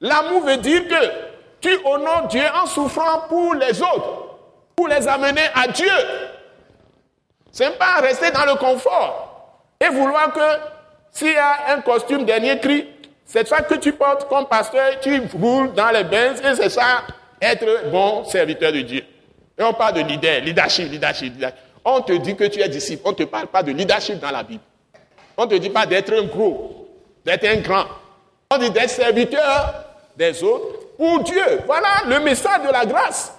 L'amour veut dire que tu honores Dieu en souffrant pour les autres, pour les amener à Dieu. C'est pas rester dans le confort et vouloir que s'il y a un costume dernier cri, c'est ça que tu portes comme pasteur, tu roules dans les bains et c'est ça être bon serviteur de Dieu. Et on parle de leader, leadership, leadership, leadership. On te dit que tu es disciple, on ne te parle pas de leadership dans la Bible. On ne te dit pas d'être un gros, d'être un grand. On dit d'être serviteur des autres pour Dieu. Voilà le message de la grâce.